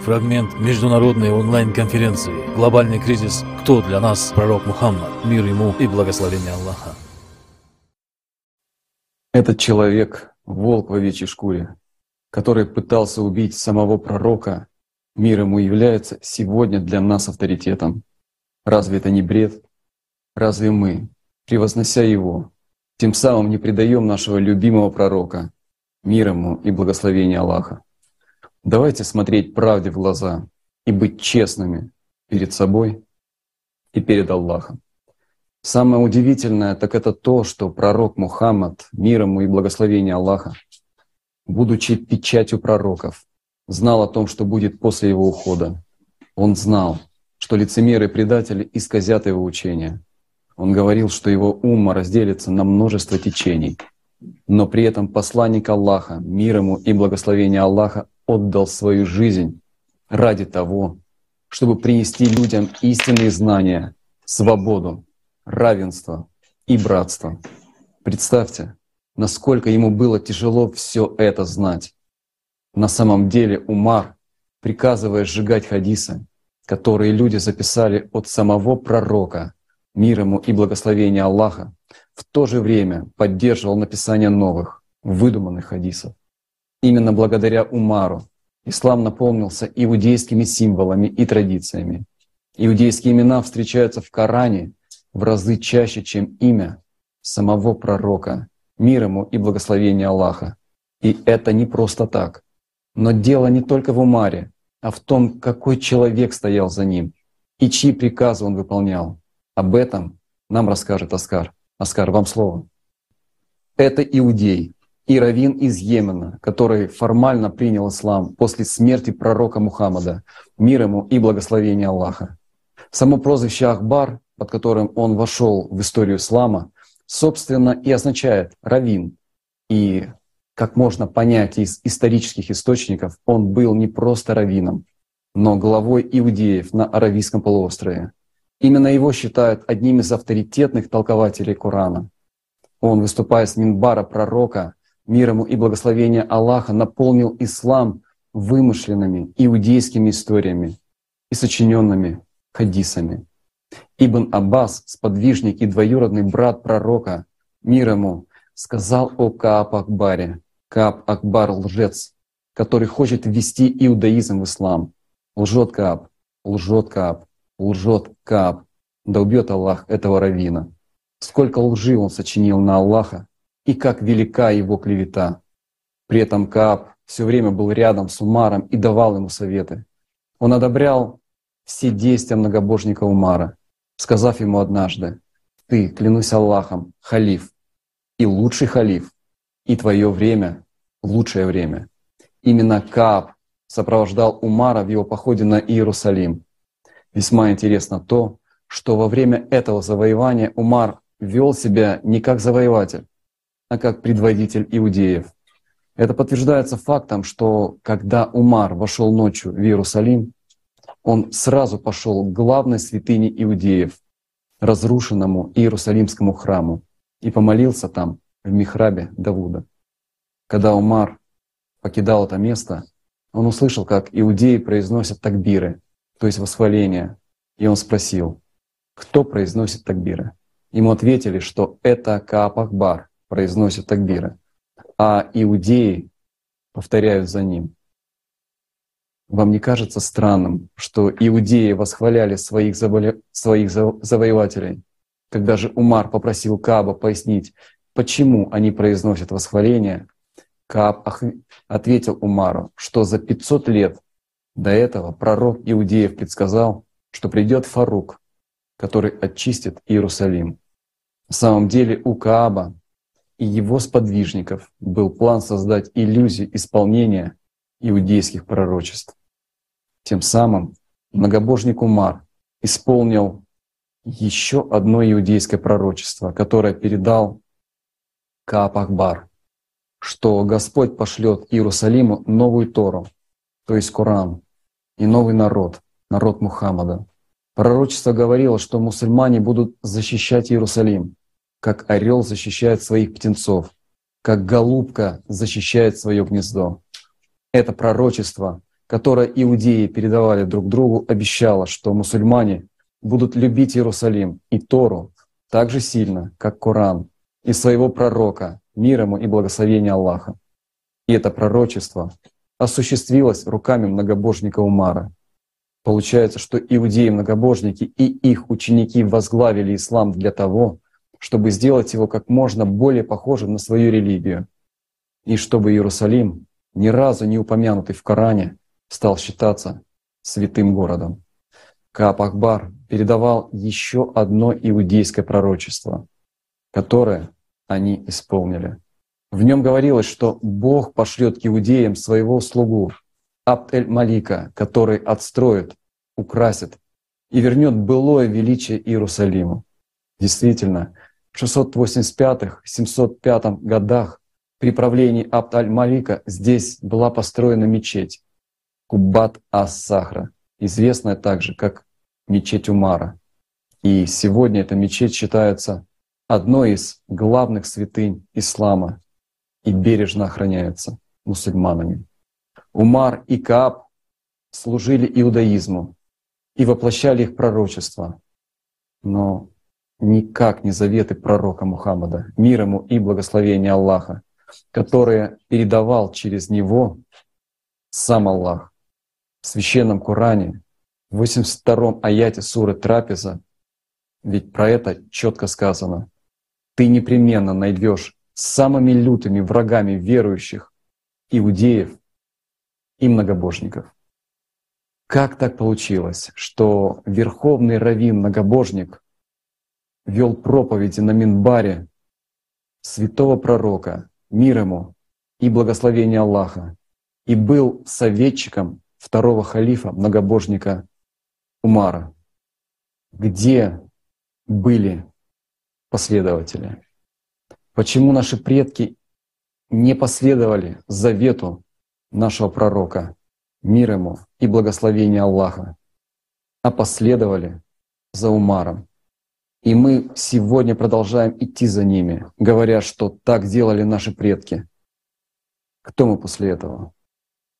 Фрагмент международной онлайн-конференции «Глобальный кризис. Кто для нас пророк Мухаммад? Мир ему и благословение Аллаха». Этот человек — волк в овечьей шкуре, который пытался убить самого пророка, мир ему является сегодня для нас авторитетом. Разве это не бред? Разве мы, превознося его, тем самым не предаем нашего любимого пророка, мир ему и благословение Аллаха? Давайте смотреть правде в глаза и быть честными перед собой и перед Аллахом. Самое удивительное так это то, что пророк Мухаммад, мир ему и благословение Аллаха, будучи печатью пророков, знал о том, что будет после его ухода. Он знал, что лицемеры и предатели исказят его учение. Он говорил, что его умма разделится на множество течений. Но при этом посланник Аллаха, мир ему и благословение Аллаха, отдал свою жизнь ради того, чтобы принести людям истинные знания, свободу, равенство и братство. Представьте, насколько ему было тяжело все это знать. На самом деле Умар, приказывая сжигать хадисы, которые люди записали от самого пророка, мир ему и благословения Аллаха, в то же время поддерживал написание новых, выдуманных хадисов. Именно благодаря Умару ислам наполнился иудейскими символами и традициями. Иудейские имена встречаются в Коране в разы чаще, чем имя самого пророка, мир ему и благословение Аллаха. И это не просто так. Но дело не только в Умаре, а в том, какой человек стоял за ним и чьи приказы он выполнял. Об этом нам расскажет Оскар. Оскар, вам слово. Это иудей, и раввин из Йемена, который формально принял ислам после смерти пророка Мухаммада, мир ему и благословение Аллаха. Само прозвище Ахбар, под которым он вошел в историю ислама, собственно и означает раввин. И, как можно понять из исторических источников, он был не просто раввином, но главой иудеев на Аравийском полуострове. Именно его считают одним из авторитетных толкователей Корана. Он, выступая с Минбара пророка, мир ему и благословение Аллаха, наполнил ислам вымышленными иудейскими историями и сочиненными хадисами. Ибн Аббас, сподвижник и двоюродный брат пророка, мир ему, сказал о Кааб Акбаре. Кааб Акбар — лжец, который хочет ввести иудаизм в ислам. Лжет Кааб, лжет Кааб, лжет Кааб. Да убьет Аллах этого равина. Сколько лжи он сочинил на Аллаха, и как велика его клевета. При этом Кааб все время был рядом с Умаром и давал ему советы. Он одобрял все действия многобожника Умара, сказав ему однажды, «Ты, клянусь Аллахом, халиф, и лучший халиф, и твое время — лучшее время». Именно Кааб сопровождал Умара в его походе на Иерусалим. Весьма интересно то, что во время этого завоевания Умар вел себя не как завоеватель, а как предводитель иудеев. Это подтверждается фактом, что когда Умар вошел ночью в Иерусалим, он сразу пошел к главной святыне иудеев, разрушенному Иерусалимскому храму, и помолился там, в Михрабе Давуда. Когда Умар покидал это место, он услышал, как иудеи произносят такбиры, то есть восхваления, и он спросил, кто произносит такбиры? Ему ответили, что это Каапахбар, произносят такбиры, а иудеи повторяют за ним. Вам не кажется странным, что иудеи восхваляли своих, заволя... своих завоевателей, когда же Умар попросил Кааба пояснить, почему они произносят восхваление, Кааб ответил Умару, что за 500 лет до этого пророк Иудеев предсказал, что придет Фарук, который очистит Иерусалим. На самом деле у Кааба и его сподвижников был план создать иллюзию исполнения иудейских пророчеств. Тем самым многобожник Умар исполнил еще одно иудейское пророчество, которое передал Каап Ахбар, что Господь пошлет Иерусалиму новую Тору, то есть Коран, и новый народ, народ Мухаммада. Пророчество говорило, что мусульмане будут защищать Иерусалим, как орел защищает своих птенцов, как голубка защищает свое гнездо. Это пророчество которое иудеи передавали друг другу, обещало, что мусульмане будут любить Иерусалим и Тору так же сильно, как Коран, и своего пророка, мир ему и благословение Аллаха. И это пророчество осуществилось руками многобожника Умара. Получается, что иудеи-многобожники и их ученики возглавили ислам для того, чтобы сделать его как можно более похожим на свою религию, и чтобы Иерусалим, ни разу не упомянутый в Коране, стал считаться святым городом. Каап Ахбар передавал еще одно иудейское пророчество, которое они исполнили. В нем говорилось, что Бог пошлет к иудеям своего слугу Абд-эль-Малика, который отстроит, украсит и вернет былое величие Иерусалиму. Действительно, 685-705 годах при правлении Абд-аль-Малика здесь была построена мечеть Куббат-ас-Сахра, известная также как мечеть Умара. И сегодня эта мечеть считается одной из главных святынь ислама и бережно охраняется мусульманами. Умар и Кааб служили иудаизму и воплощали их пророчество, но никак не заветы пророка Мухаммада, мир ему и благословение Аллаха, которые передавал через него сам Аллах. В священном Коране, в 82-м аяте суры Трапеза, ведь про это четко сказано. Ты непременно найдешь самыми лютыми врагами верующих иудеев и многобожников. Как так получилось, что верховный раввин-многобожник вел проповеди на Минбаре святого пророка, мир ему и благословение Аллаха, и был советчиком второго халифа, многобожника Умара. Где были последователи? Почему наши предки не последовали завету нашего пророка, мир ему и благословение Аллаха, а последовали за Умаром? И мы сегодня продолжаем идти за ними, говоря, что так делали наши предки. Кто мы после этого?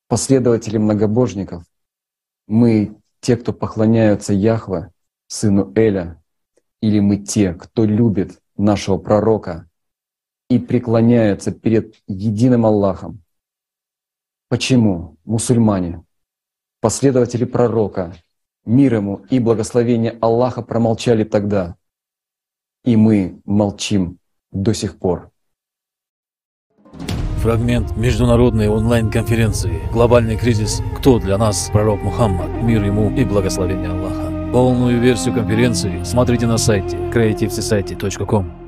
Последователи многобожников. Мы те, кто поклоняются Яхве, сыну Эля, или мы те, кто любит нашего пророка и преклоняется перед единым Аллахом. Почему мусульмане, последователи пророка, мир ему и благословение Аллаха промолчали тогда, и мы молчим до сих пор. Фрагмент международной онлайн-конференции «Глобальный кризис. Кто для нас пророк Мухаммад? Мир ему и благословение Аллаха». Полную версию конференции смотрите на сайте creativesociety.com.